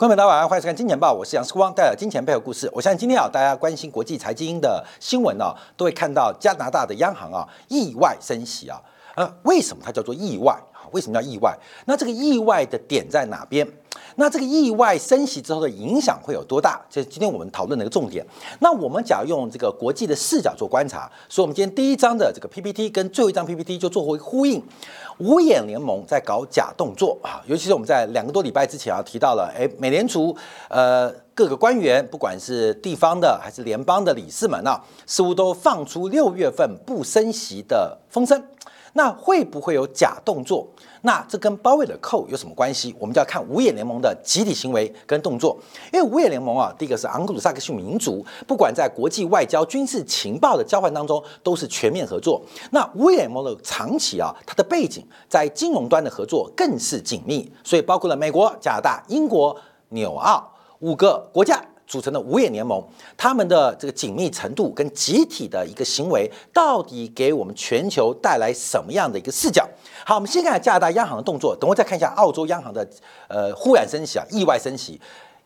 观众朋友大家晚上好，欢迎收看《金钱报》，我是杨世光，带来金钱背后故事。我相信今天啊，大家关心国际财经的新闻啊，都会看到加拿大的央行啊意外升息啊。呃，为什么它叫做意外？为什么叫意外？那这个意外的点在哪边？那这个意外升息之后的影响会有多大？这是今天我们讨论的一个重点。那我们假如用这个国际的视角做观察，所以我们今天第一章的这个 PPT 跟最后一张 PPT 就做回呼应。五眼联盟在搞假动作啊，尤其是我们在两个多礼拜之前啊提到了，哎，美联储呃各个官员，不管是地方的还是联邦的理事们啊，似乎都放出六月份不升息的风声。那会不会有假动作？那这跟包围的扣有什么关系？我们就要看五眼联盟的集体行为跟动作。因为五眼联盟啊，第一个是昂格鲁萨克逊民族，不管在国际外交、军事情报的交换当中，都是全面合作。那五眼联盟的长期啊，它的背景在金融端的合作更是紧密，所以包括了美国、加拿大、英国、纽澳五个国家。组成的五眼联盟，他们的这个紧密程度跟集体的一个行为，到底给我们全球带来什么样的一个视角？好，我们先看加拿大央行的动作，等会再看一下澳洲央行的呃忽然升息啊，意外升息。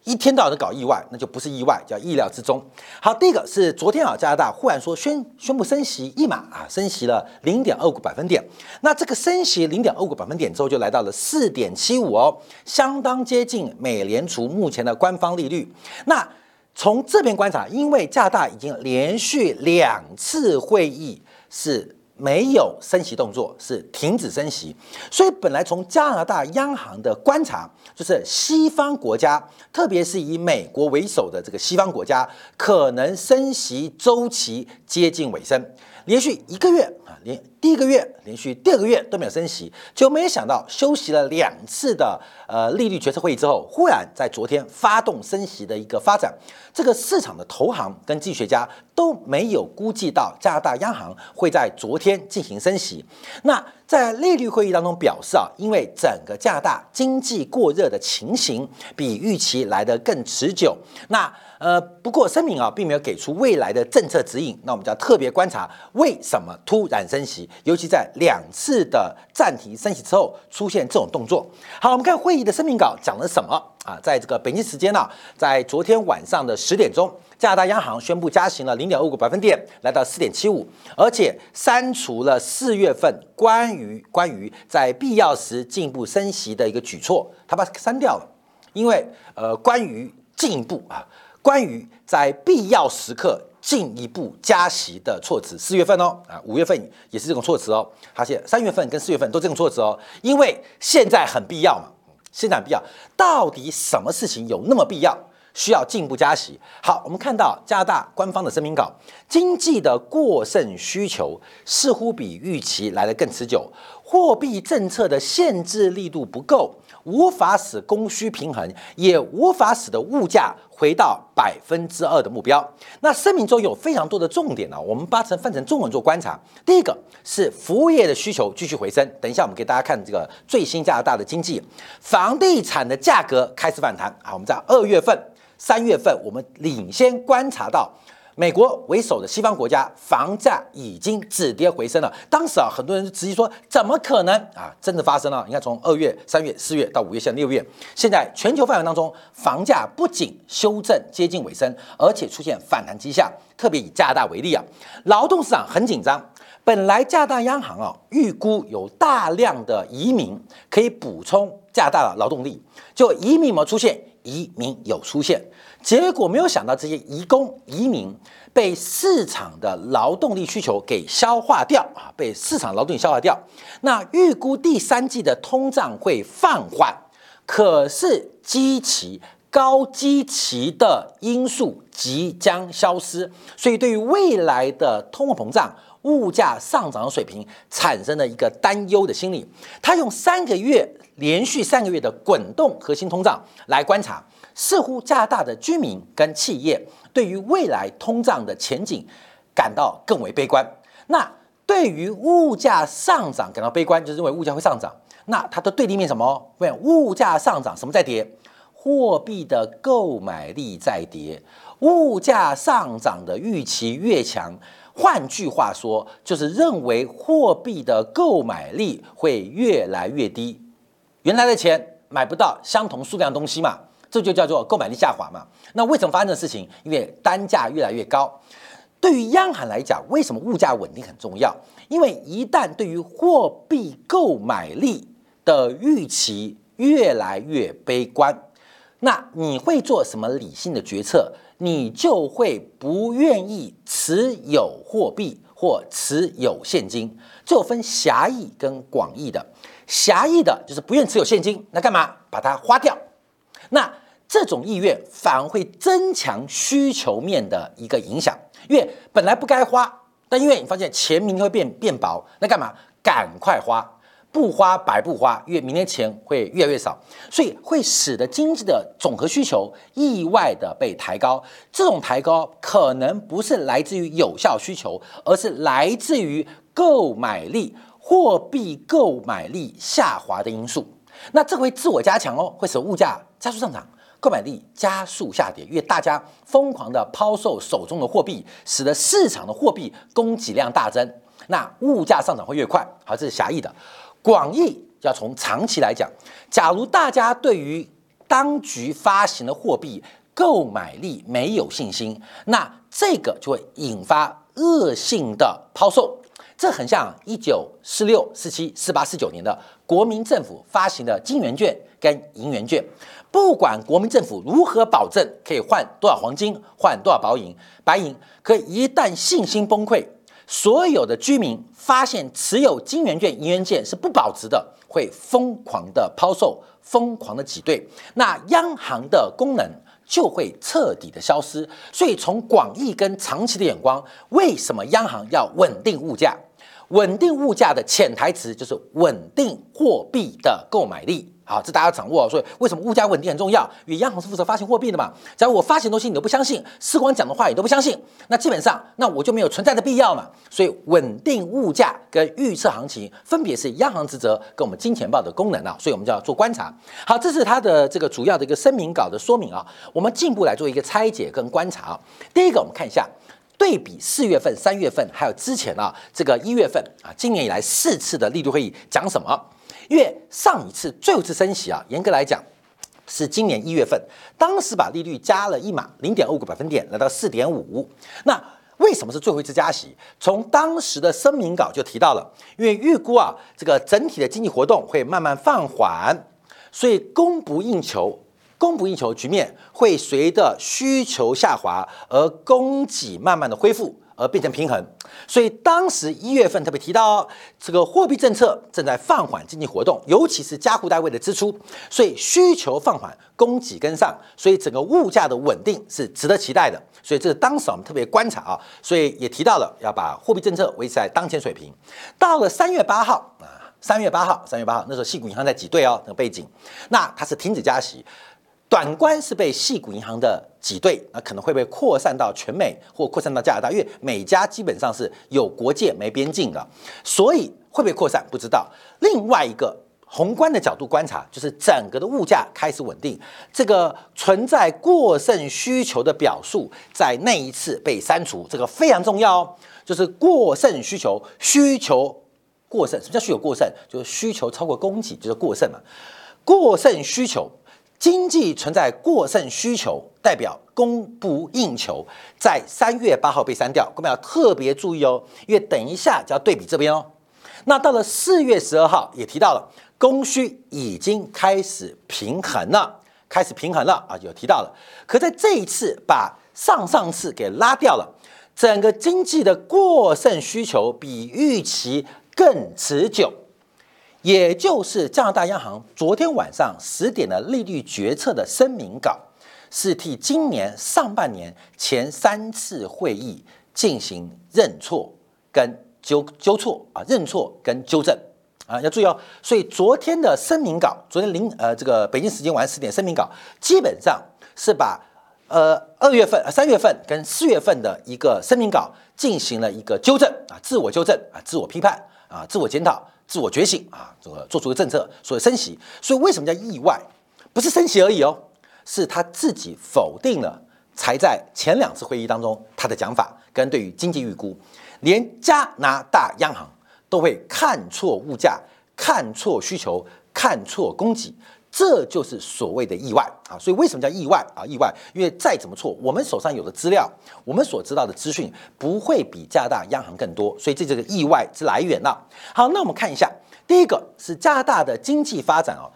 一天到晚的搞意外，那就不是意外，叫意料之中。好，第一个是昨天啊，加拿大忽然说宣宣布升息一码啊，升息了零点二个百分点。那这个升息零点二个百分点之后，就来到了四点七五哦，相当接近美联储目前的官方利率。那从这边观察，因为加拿大已经连续两次会议是。没有升息动作，是停止升息，所以本来从加拿大央行的观察，就是西方国家，特别是以美国为首的这个西方国家，可能升息周期接近尾声，连续一个月啊。连第一个月连续第二个月都没有升息，就没有想到休息了两次的呃利率决策会议之后，忽然在昨天发动升息的一个发展。这个市场的投行跟经济学家都没有估计到加拿大央行会在昨天进行升息。那在利率会议当中表示啊，因为整个加拿大经济过热的情形比预期来得更持久。那呃，不过声明啊，并没有给出未来的政策指引。那我们就要特别观察，为什么突然升息，尤其在两次的暂停升息之后出现这种动作。好，我们看会议的声明稿讲了什么啊？在这个北京时间呢，在昨天晚上的十点钟，加拿大央行宣布加息了零点二五个百分点，来到四点七五，而且删除了四月份关于关于在必要时进一步升息的一个举措，他把删掉了，因为呃，关于进一步啊。关于在必要时刻进一步加息的措辞，四月份哦，啊，五月份也是这种措辞哦，而且三月份跟四月份都这种措辞哦，因为现在很必要嘛，现在很必要，到底什么事情有那么必要，需要进一步加息？好，我们看到加拿大官方的声明稿，经济的过剩需求似乎比预期来得更持久，货币政策的限制力度不够。无法使供需平衡，也无法使得物价回到百分之二的目标。那声明中有非常多的重点呢，我们把成分成中文做观察。第一个是服务业的需求继续回升，等一下我们给大家看这个最新加拿大的经济，房地产的价格开始反弹啊。我们在二月份、三月份，我们领先观察到。美国为首的西方国家房价已经止跌回升了。当时啊，很多人就直接说：“怎么可能啊？”真的发生了。你看，从二月、三月、四月到五月，现在六月，现在全球范围当中，房价不仅修正接近尾声，而且出现反弹迹象。特别以加拿大为例啊，劳动市场很紧张。本来加拿大央行啊，预估有大量的移民可以补充加拿大的劳动力，就移民有出现？移民有出现。结果没有想到，这些移工移民被市场的劳动力需求给消化掉啊，被市场劳动力消化掉。那预估第三季的通胀会放缓，可是基期高基期的因素即将消失，所以对于未来的通货膨胀、物价上涨水平产生了一个担忧的心理。他用三个月连续三个月的滚动核心通胀来观察。似乎加拿大的居民跟企业对于未来通胀的前景感到更为悲观。那对于物价上涨感到悲观，就认为物价会上涨。那它的对立面什么？问物价上涨，什么在跌？货币的购买力在跌。物价上涨的预期越强，换句话说，就是认为货币的购买力会越来越低。原来的钱买不到相同数量东西嘛。这就叫做购买力下滑嘛。那为什么发生的事情？因为单价越来越高。对于央行来讲，为什么物价稳定很重要？因为一旦对于货币购买力的预期越来越悲观，那你会做什么理性的决策？你就会不愿意持有货币或持有现金。就分狭义跟广义的。狭义的就是不愿持有现金，那干嘛？把它花掉。那这种意愿反而会增强需求面的一个影响。因为本来不该花，但因为你发现钱明天会变变薄，那干嘛？赶快花，不花白不花，因为明天钱会越来越少，所以会使得经济的总和需求意外的被抬高。这种抬高可能不是来自于有效需求，而是来自于购买力、货币购买力下滑的因素。那这会自我加强哦，会使物价加速上涨。购买力加速下跌，因为大家疯狂的抛售手中的货币，使得市场的货币供给量大增，那物价上涨会越快。好，这是狭义的。广义要从长期来讲，假如大家对于当局发行的货币购买力没有信心，那这个就会引发恶性的抛售。这很像一九四六、四七、四八、四九年的国民政府发行的金元券跟银元券。不管国民政府如何保证可以换多少黄金，换多少白银，白银，可一旦信心崩溃，所有的居民发现持有金元券、银元券是不保值的，会疯狂的抛售，疯狂的挤兑，那央行的功能就会彻底的消失。所以从广义跟长期的眼光，为什么央行要稳定物价？稳定物价的潜台词就是稳定货币的购买力。好，这大家掌握。所以为什么物价稳定很重要？因为央行是负责发行货币的嘛。假如我发行东西你都不相信，时光讲的话你都不相信，那基本上那我就没有存在的必要嘛。所以稳定物价跟预测行情，分别是央行职责跟我们金钱豹的功能啊。所以我们就要做观察。好，这是它的这个主要的一个声明稿的说明啊。我们进一步来做一个拆解跟观察啊。第一个，我们看一下对比四月份、三月份还有之前啊这个一月份啊，今年以来四次的利率会议讲什么？因为上一次最后一次升息啊，严格来讲是今年一月份，当时把利率加了一码零点二五个百分点，来到四点五。那为什么是最后一次加息？从当时的声明稿就提到了，因为预估啊，这个整体的经济活动会慢慢放缓，所以供不应求，供不应求局面会随着需求下滑而供给慢慢的恢复。而变成平衡，所以当时一月份特别提到，这个货币政策正在放缓经济活动，尤其是加户单位的支出，所以需求放缓，供给跟上，所以整个物价的稳定是值得期待的。所以这是当时我们特别观察啊，所以也提到了要把货币政策维持在当前水平。到了三月八号啊，三月八号，三月八号那时候，细股银行在挤兑哦，那个背景，那它是停止加息。短观是被系股银行的挤兑，那可能会被扩散到全美或扩散到加拿大，因为每家基本上是有国界没边境的，所以会不会扩散不知道。另外一个宏观的角度观察，就是整个的物价开始稳定，这个存在过剩需求的表述在那一次被删除，这个非常重要哦，就是过剩需求，需求过剩，什么叫需求过剩？就是需求超过供给就是过剩嘛，过剩需求。经济存在过剩需求，代表供不应求，在三月八号被删掉，各位要特别注意哦，因为等一下就要对比这边哦。那到了四月十二号也提到了，供需已经开始平衡了，开始平衡了啊，有提到了。可在这一次把上上次给拉掉了，整个经济的过剩需求比预期更持久。也就是加拿大央行昨天晚上十点的利率决策的声明稿，是替今年上半年前三次会议进行认错跟纠纠错啊，认错跟纠正啊，要注意哦。所以昨天的声明稿，昨天零呃这个北京时间晚上十点声明稿，基本上是把呃二月份、三月份跟四月份的一个声明稿进行了一个纠正啊，自我纠正啊，自我批判啊，自我检讨。自我觉醒啊，这个做出的政策，所以升息。所以为什么叫意外？不是升息而已哦，是他自己否定了才在前两次会议当中他的讲法跟对于经济预估，连加拿大央行都会看错物价、看错需求、看错供给，这就是所谓的意外啊！所以为什么叫意外啊？意外，因为再怎么错，我们手上有的资料，我们所知道的资讯不会比加拿大央行更多，所以这就是意外之来源了。好，那我们看一下，第一个是加拿大的经济发展哦，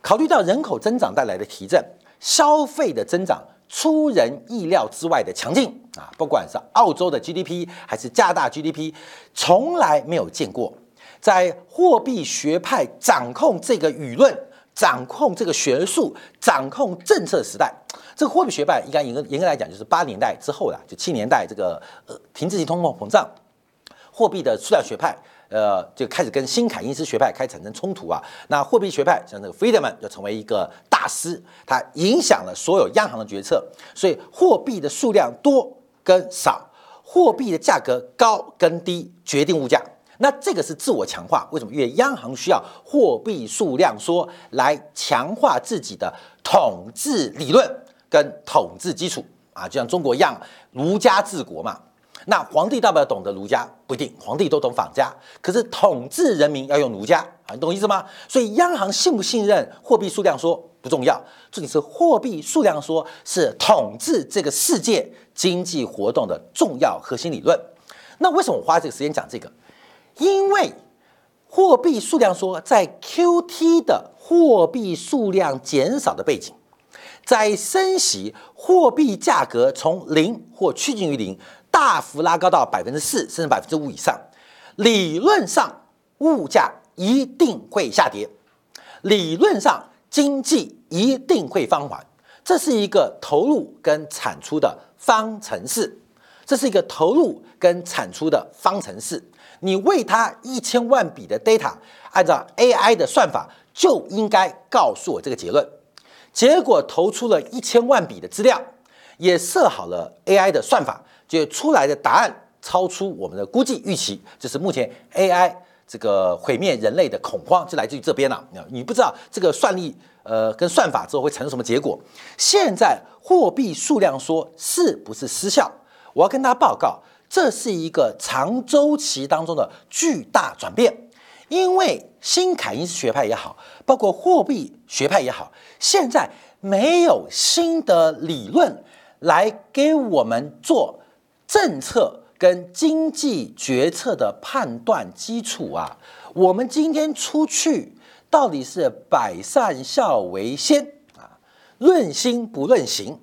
考虑到人口增长带来的提振，消费的增长出人意料之外的强劲啊！不管是澳洲的 GDP 还是加大 GDP，从来没有见过，在货币学派掌控这个舆论。掌控这个学术、掌控政策时代，这个货币学派应该严格严格来讲，就是八年代之后了，就七年代这个呃停滞性通货膨胀，货币的数量学派，呃就开始跟新凯因斯学派开始产生冲突啊。那货币学派像这个 Friedman 就成为一个大师，他影响了所有央行的决策，所以货币的数量多跟少，货币的价格高跟低决定物价。那这个是自我强化，为什么？因为央行需要货币数量缩来强化自己的统治理论跟统治基础啊，就像中国一样，儒家治国嘛。那皇帝要不要懂得儒家？不一定，皇帝都懂法家。可是统治人民要用儒家啊，你懂意思吗？所以央行信不信任货币数量缩不重要，重点是货币数量缩是统治这个世界经济活动的重要核心理论。那为什么我花这个时间讲这个？因为货币数量缩，在 Q T 的货币数量减少的背景，在升息，货币价格从零或趋近于零，大幅拉高到百分之四甚至百分之五以上，理论上物价一定会下跌，理论上经济一定会放缓，这是一个投入跟产出的方程式，这是一个投入跟产出的方程式。你喂它一千万笔的 data，按照 AI 的算法就应该告诉我这个结论。结果投出了一千万笔的资料，也设好了 AI 的算法，就出来的答案超出我们的估计预期。这是目前 AI 这个毁灭人类的恐慌就来自于这边了。你不知道这个算力呃跟算法之后会产生什么结果。现在货币数量说是不是失效？我要跟大家报告。这是一个长周期当中的巨大转变，因为新凯因斯学派也好，包括货币学派也好，现在没有新的理论来给我们做政策跟经济决策的判断基础啊。我们今天出去到底是百善孝为先啊，论心不论行，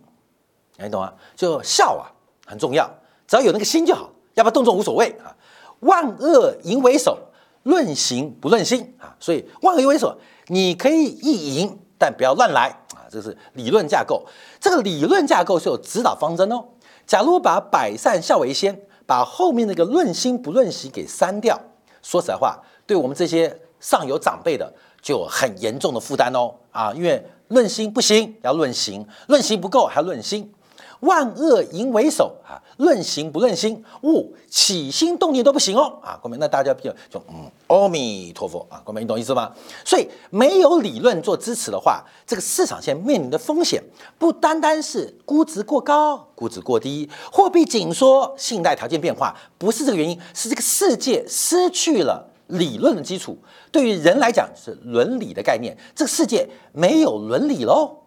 你懂吗？就孝啊很重要。只要有那个心就好，要不要动作无所谓啊。万恶淫为首，论行不论心啊。所以万恶淫为首，你可以意淫，但不要乱来啊。这是理论架构，这个理论架构是有指导方针哦。假如把百善孝为先，把后面那个论心不论行给删掉，说实在话，对我们这些上有长辈的就很严重的负担哦啊，因为论心不行，要论行，论行不够还要论心。万恶淫为首啊，论行不论心，勿起心动念都不行哦啊！各位，那大家比较就嗯，阿弥陀佛啊，各位，你懂意思吗？所以没有理论做支持的话，这个市场现在面临的风险不单单是估值过高、估值过低、货币紧缩、信贷条件变化，不是这个原因，是这个世界失去了理论的基础。对于人来讲是伦理的概念，这个世界没有伦理喽。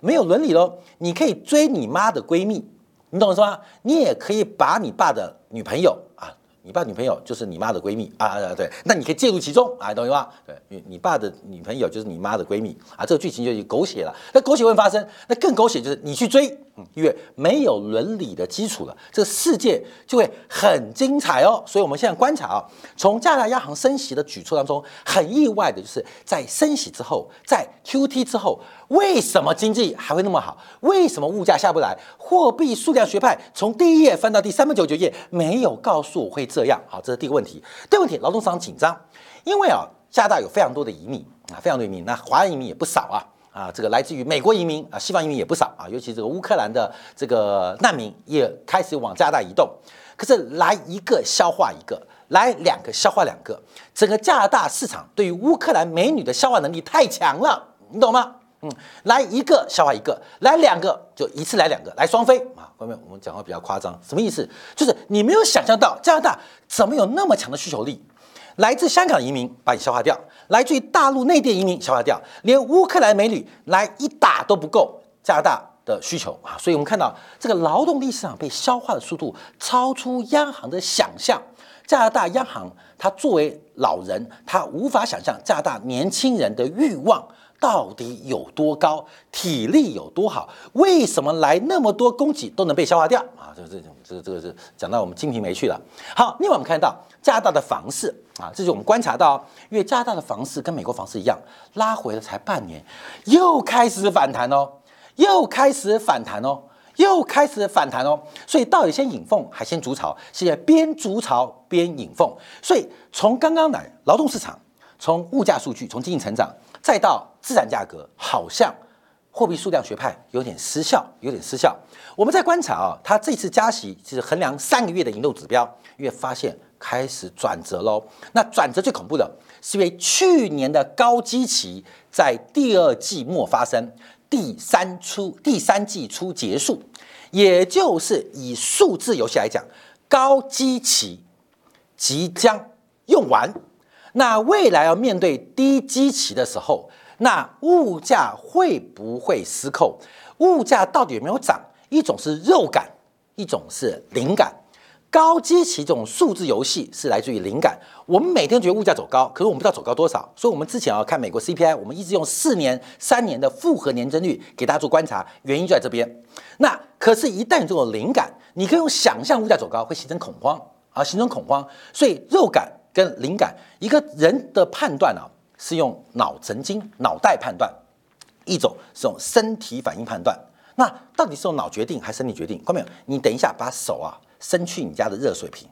没有伦理喽！你可以追你妈的闺蜜，你懂我意思吗？你也可以把你爸的女朋友啊，你爸女朋友就是你妈的闺蜜啊啊对，那你可以介入其中啊，懂我意思吗？对，你你爸的女朋友就是你妈的闺蜜啊，这个剧情就狗血了。那狗血会发生，那更狗血就是你去追。因为没有伦理的基础了，这个世界就会很精彩哦。所以，我们现在观察啊，从加拿大央行升息的举措当中，很意外的就是在升息之后，在 Q T 之后，为什么经济还会那么好？为什么物价下不来？货币数量学派从第一页翻到第三百九十九页，没有告诉我会这样。好，这是第一个问题。第二个问题，劳动市场紧张，因为啊，加拿大有非常多的移民啊，非常多移民，那华人移民也不少啊。啊，这个来自于美国移民啊，西方移民也不少啊，尤其这个乌克兰的这个难民也开始往加拿大移动。可是来一个消化一个，来两个消化两个，整个加拿大市场对于乌克兰美女的消化能力太强了，你懂吗？嗯，来一个消化一个，来两个就一次来两个，来双飞啊。后面我们讲话比较夸张，什么意思？就是你没有想象到加拿大怎么有那么强的需求力。来自香港移民把你消化掉，来自于大陆内地移民消化掉，连乌克兰美女来一打都不够。加拿大的需求啊，所以我们看到这个劳动力市场被消化的速度超出央行的想象。加拿大央行它作为老人，他无法想象加拿大年轻人的欲望。到底有多高，体力有多好？为什么来那么多供给都能被消化掉啊？这这这个这个是讲到我们金瓶梅去了。好，另外我们看到加拿大的房市啊，这是我们观察到，因为加拿大的房市跟美国房市一样，拉回了才半年，又开始反弹哦，又开始反弹哦，又开始反弹哦。所以到底先引凤还先筑巢？现在边筑巢边引凤。所以从刚刚来劳动市场，从物价数据，从经济成长。再到资产价格，好像货币数量学派有点失效，有点失效。我们在观察啊，它这次加息是衡量三个月的引动指标，因为发现开始转折喽。那转折最恐怖的是因为去年的高基期在第二季末发生，第三初第三季初结束，也就是以数字游戏来讲，高基期即将用完。那未来要面对低基期的时候，那物价会不会失控？物价到底有没有涨？一种是肉感，一种是灵感。高基期这种数字游戏是来自于灵感。我们每天觉得物价走高，可是我们不知道走高多少。所以，我们之前要看美国 CPI，我们一直用四年、三年的复合年增率给大家做观察，原因就在这边。那可是，一旦这种灵感，你可以用想象物价走高会形成恐慌啊，形成恐慌。所以，肉感。跟灵感，一个人的判断啊，是用脑神经、脑袋判断；一种是用身体反应判断。那到底是用脑决定还是身体决定？看到没有？你等一下把手啊伸去你家的热水瓶，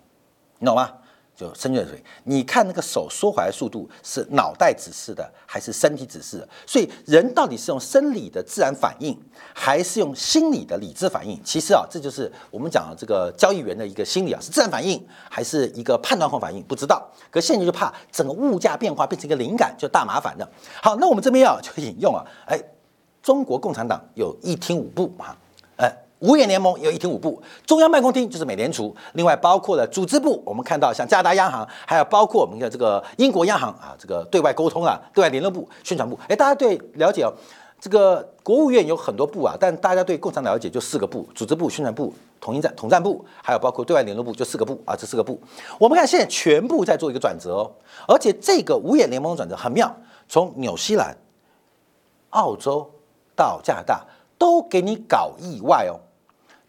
你懂吗？就生热水，你看那个手缩回来速度是脑袋指示的还是身体指示的？所以人到底是用生理的自然反应，还是用心理的理智反应？其实啊，这就是我们讲这个交易员的一个心理啊，是自然反应还是一个判断后反应？不知道。可现在就怕整个物价变化变成一个灵感，就大麻烦了。好，那我们这边啊就引用啊，哎，中国共产党有一厅五部啊，哎。五眼联盟有一厅五部，中央办公厅就是美联储，另外包括了组织部，我们看到像加拿大央行，还有包括我们的这个英国央行啊，这个对外沟通啊，对外联络部、宣传部。哎，大家对了解哦，这个国务院有很多部啊，但大家对共产党了解就四个部：组织部、宣传部、统一战统战部，还有包括对外联络部，就四个部啊，这四个部。我们看现在全部在做一个转折哦，而且这个五眼联盟转折很妙，从纽西兰、澳洲到加拿大都给你搞意外哦。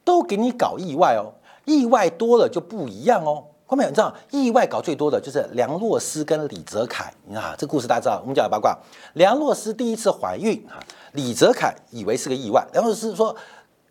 都给你搞意外哦，意外多了就不一样哦。后面你知道，意外搞最多的就是梁洛施跟李泽楷。你看这故事大家知道，我们讲八卦。梁洛施第一次怀孕啊，李泽楷以为是个意外。梁洛施说：“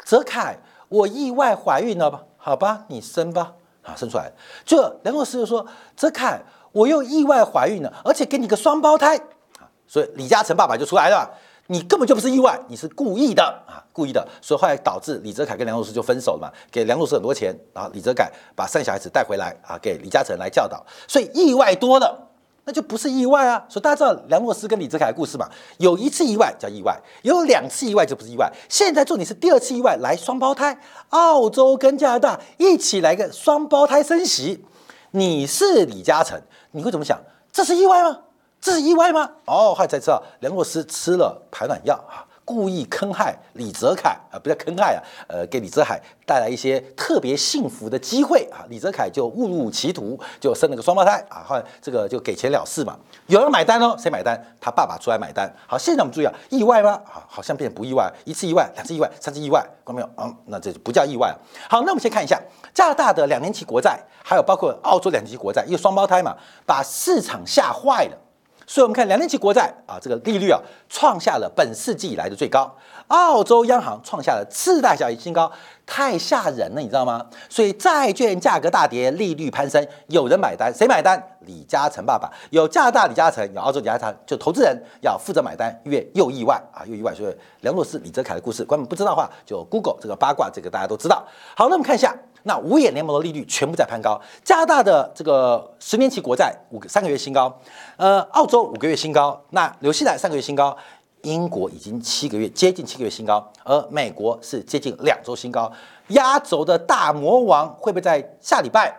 泽楷，我意外怀孕了吧？好吧，你生吧。”啊，生出来。就梁洛施就说：“泽楷，我又意外怀孕了，而且给你个双胞胎。”啊，所以李嘉诚爸爸就出来了。你根本就不是意外，你是故意的啊，故意的，所以后来导致李泽楷跟梁洛施就分手了嘛，给梁洛施很多钱，然后李泽楷把三小孩子带回来啊，给李嘉诚来教导，所以意外多了，那就不是意外啊。所以大家知道梁洛施跟李泽楷的故事嘛？有一次意外叫意外，有两次意外就不是意外。现在重点是第二次意外来双胞胎，澳洲跟加拿大一起来个双胞胎升息，你是李嘉诚，你会怎么想？这是意外吗？这是意外吗？哦，后来才知道梁洛施吃了排卵药啊，故意坑害李泽楷啊，不叫坑害啊，呃，给李泽楷带来一些特别幸福的机会啊，李泽楷就误入歧途，就生了个双胞胎啊，后来这个就给钱了事嘛，有人买单哦，谁买单？他爸爸出来买单。好，现在我们注意啊，意外吗？啊，好像变不意外，一次意外，两次意外，三次意外，看到没有？嗯，那这就不叫意外了。好，那我们先看一下加拿大的两年期国债，还有包括澳洲两年期国债，因为双胞胎嘛，把市场吓坏了。所以，我们看两年期国债啊，这个利率啊，创下了本世纪以来的最高。澳洲央行创下了次贷交易新高，太吓人了，你知道吗？所以债券价格大跌，利率攀升，有人买单，谁买单？李嘉诚爸爸，有加拿大李嘉诚，有澳洲李嘉诚，就投资人要负责买单，因为又意外啊，又意外。所以梁洛施、李泽楷的故事，观众不知道的话，就 Google 这个八卦，这个大家都知道。好，那我们看一下。那五眼联盟的利率全部在攀高，加拿大的这个十年期国债五个三个月新高，呃，澳洲五个月新高，那纽西兰三个月新高，英国已经七个月接近七个月新高，而美国是接近两周新高，压轴的大魔王会不会在下礼拜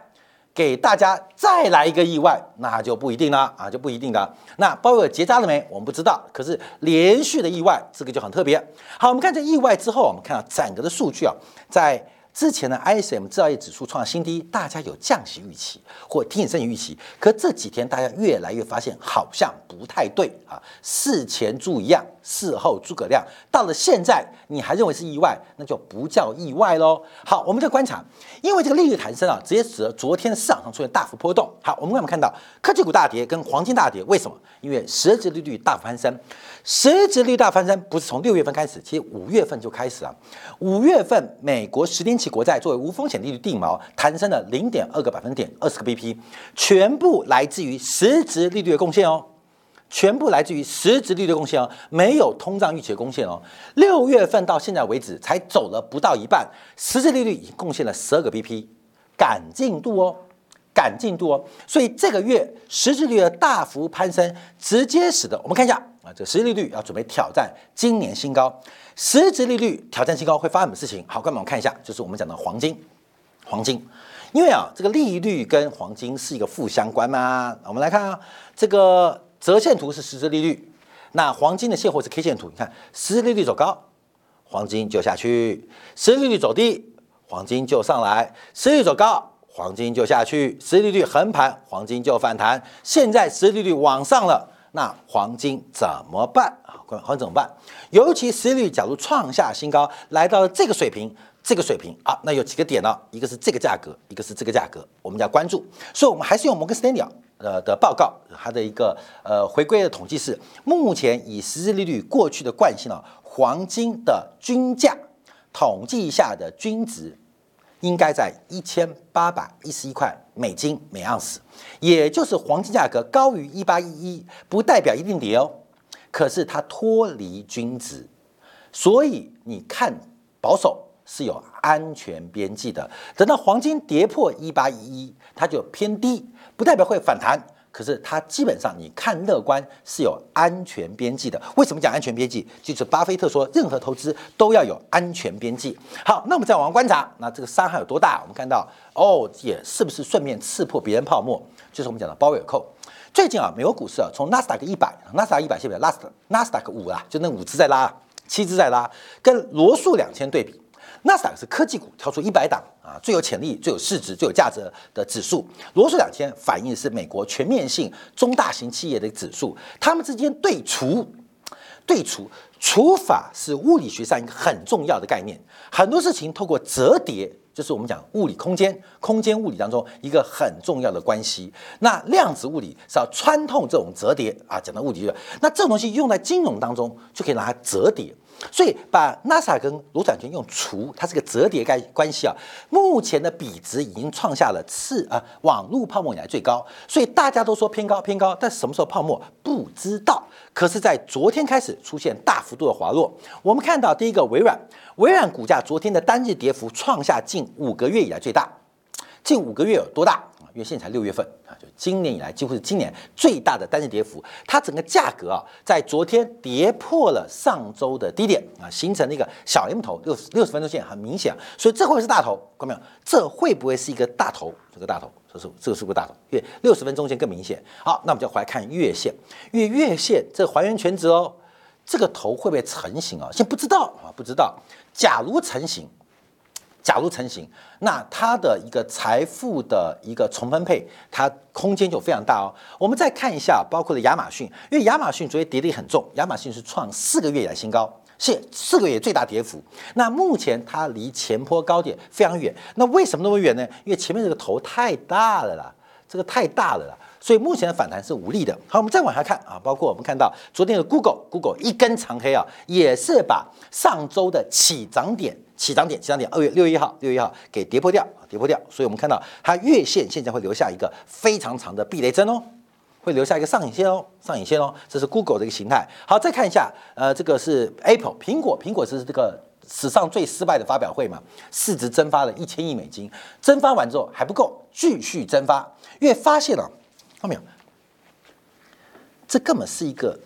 给大家再来一个意外，那就不一定了啊，就不一定了。那鲍威尔结扎了没？我们不知道。可是连续的意外，这个就很特别。好，我们看这意外之后，我们看到整个的数据啊，在。之前的 ISM 制造业指数创新低，大家有降息预期或提升预期，可这几天大家越来越发现好像不太对啊，事前猪一样，事后诸葛亮。到了现在，你还认为是意外，那就不叫意外喽。好，我们再观察，因为这个利率弹升啊，直接使得昨天的市场上出现大幅波动。好，我们有没有看到科技股大跌跟黄金大跌？为什么？因为实质利率大幅攀升。实质利率大翻身不是从六月份开始，其实五月份就开始啊。五月份美国十年期国债作为无风险利率定锚，弹升了零点二个百分点，二十个 BP，全部来自于实质利率的贡献哦，全部来自于实质利率贡献哦，没有通胀预期的贡献哦。六月份到现在为止才走了不到一半，实质利率已经贡献了十二个 BP，赶进度哦。赶进度哦，所以这个月实质利率的大幅攀升，直接使得我们看一下啊，这实质利率要准备挑战今年新高。实质利率挑战新高会发生什么事情？好，各位我们看一下，就是我们讲的黄金，黄金，因为啊，这个利率跟黄金是一个负相关嘛。我们来看啊，这个折线图是实质利率，那黄金的现货是 K 线图，你看实质利率走高，黄金就下去；实质利率走低，黄金就上来；实质利率走高。黄金就下去，实际利率横盘，黄金就反弹。现在实际利率往上了，那黄金怎么办啊？黄金怎么办？尤其实际利率假如创下新高，来到了这个水平，这个水平啊，那有几个点呢？一个是这个价格，一个是这个价格，我们要关注。所以，我们还是用摩根斯丹利呃的报告，它的一个呃回归的统计是，目前以实际利率过去的惯性呢，黄金的均价统计下的均值。应该在一千八百一十一块美金每盎司，也就是黄金价格高于一八一一，不代表一定跌哦。可是它脱离均值，所以你看保守是有安全边际的。等到黄金跌破一八一一，它就偏低，不代表会反弹。可是它基本上你看乐观是有安全边际的。为什么讲安全边际？就是巴菲特说，任何投资都要有安全边际。好，那我们再往观察，那这个伤害有多大？我们看到哦，也是不是顺便刺破别人泡沫？就是我们讲的包尾扣。最近啊，美国股市啊，从纳斯达克一百，纳斯达克一百现在拉斯纳斯达克五啊，就那五只在拉，七只在拉，跟罗素两千对比。纳斯达克是科技股，挑出一百档啊，最有潜力、最有市值、最有价值的指数。罗素两千反映的是美国全面性中大型企业的指数，它们之间对除，对除除法是物理学上一个很重要的概念。很多事情透过折叠，就是我们讲物理空间、空间物理当中一个很重要的关系。那量子物理是要穿透这种折叠啊，讲到物理那这种东西用在金融当中就可以拿它折叠。所以把 NASA 跟罗展权用除，它是个折叠关关系啊。目前的比值已经创下了次啊网络泡沫以来最高，所以大家都说偏高偏高，但什么时候泡沫不知道。可是，在昨天开始出现大幅度的滑落。我们看到第一个微软，微软股价昨天的单日跌幅创下近五个月以来最大，近五个月有多大？因为现在才六月份啊，就今年以来几乎是今年最大的单日跌幅。它整个价格啊，在昨天跌破了上周的低点啊，形成了一个小 M 头，六十六十分钟线很明显。所以这会不会是大头？看到没有？这会不会是一个大头？这个大头，这是这个是不是大头？因为六十分钟线更明显。好，那我们就回来看月线，因为月线这还原全值哦，这个头会不会成型啊？先不知道啊，不知道。假如成型。假如成型，那它的一个财富的一个重分配，它空间就非常大哦。我们再看一下，包括了亚马逊，因为亚马逊昨天跌得很重，亚马逊是创四个月以来新高，是四个月最大跌幅。那目前它离前坡高点非常远，那为什么那么远呢？因为前面这个头太大了啦，这个太大了啦。所以目前的反弹是无力的。好，我们再往下看啊，包括我们看到昨天的 Google，Google 一根长黑啊，也是把上周的起涨点、起涨点、起涨点二月六月一号、六月一号给跌破掉，跌破掉。所以我们看到它月线现在会留下一个非常长的避雷针哦，会留下一个上影线哦，上影线哦，这是 Google 的一个形态。好，再看一下，呃，这个是 Apple 苹果，苹果是这个史上最失败的发表会嘛，市值蒸发了一千亿美金，蒸发完之后还不够，继续蒸发，因为发现了。看到没有？这根本是一个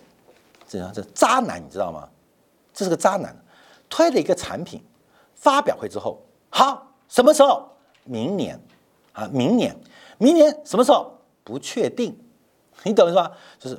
怎样？这渣男，你知道吗？这是个渣男，推了一个产品，发表会之后，好，什么时候？明年啊，明年，明年什么时候不确定，你懂意思吧？就是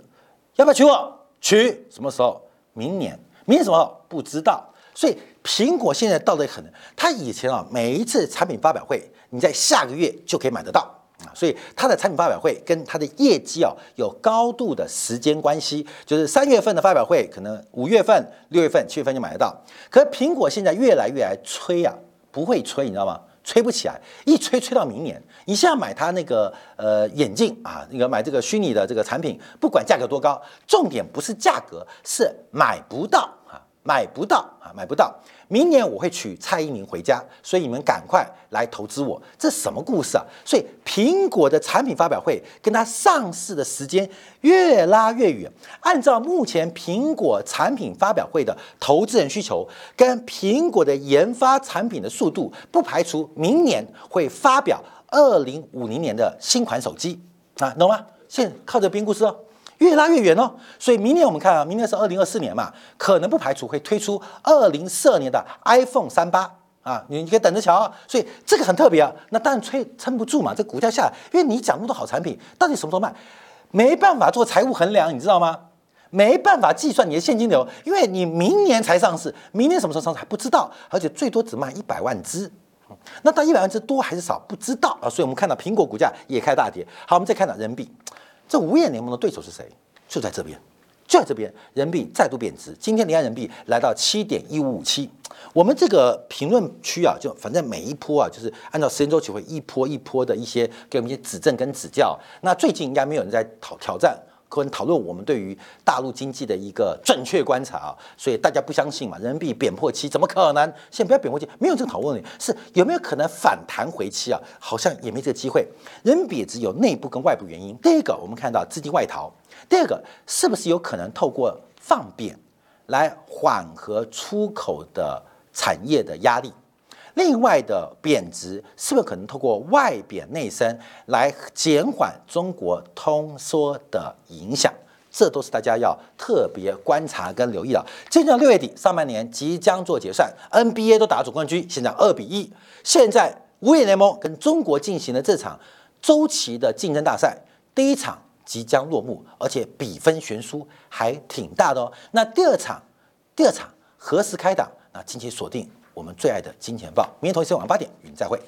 要不要娶我？娶什么时候？明年，明年什么时候不知道。所以苹果现在到底很，它以前啊每一次产品发表会，你在下个月就可以买得到所以它的产品发表会跟它的业绩啊有高度的时间关系，就是三月份的发表会，可能五月份、六月份、七月份就买得到。可苹果现在越来越来吹啊，不会吹，你知道吗？吹不起来，一吹吹到明年。你现在买它那个呃眼镜啊，那个买这个虚拟的这个产品，不管价格多高，重点不是价格，是买不到。买不到啊，买不到。明年我会娶蔡依林回家，所以你们赶快来投资我。这什么故事啊？所以苹果的产品发表会跟它上市的时间越拉越远。按照目前苹果产品发表会的投资人需求跟苹果的研发产品的速度，不排除明年会发表二零五零年的新款手机啊，懂吗？现靠着编故事哦。越拉越远哦，所以明年我们看啊，明年是二零二四年嘛，可能不排除会推出二零四二年的 iPhone 三八啊，你你可以等着瞧啊。所以这个很特别啊，那当然吹撑不住嘛，这股价下来，因为你讲那么多好产品，到底什么时候卖，没办法做财务衡量，你知道吗？没办法计算你的现金流，因为你明年才上市，明年什么时候上市还不知道，而且最多只卖一百万只，那到一百万只多还是少不知道啊。所以我们看到苹果股价也开大跌。好，我们再看到人民币。这五眼联盟的对手是谁？就在这边，就在这边，人民币再度贬值。今天离岸人民币来到七点一五五七。我们这个评论区啊，就反正每一波啊，就是按照时间周期会一波一波的一些给我们一些指正跟指教。那最近应该没有人在讨挑战。可能讨论我们对于大陆经济的一个准确观察啊，所以大家不相信嘛？人民币贬破七怎么可能？先不要贬破七，没有这个讨论是有没有可能反弹回七啊？好像也没这个机会。人民币只有内部跟外部原因。第一个，我们看到资金外逃；第二个，是不是有可能透过放贬来缓和出口的产业的压力？另外的贬值是不是可能透过外贬内升来减缓中国通缩的影响？这都是大家要特别观察跟留意的。接着六月底上半年即将做结算，NBA 都打总冠军，现在二比一。现在五眼联盟跟中国进行的这场周期的竞争大赛，第一场即将落幕，而且比分悬殊还挺大的哦。那第二场，第二场何时开打？那敬请锁定。我们最爱的金钱报，明天同一时间晚上八点与您再会。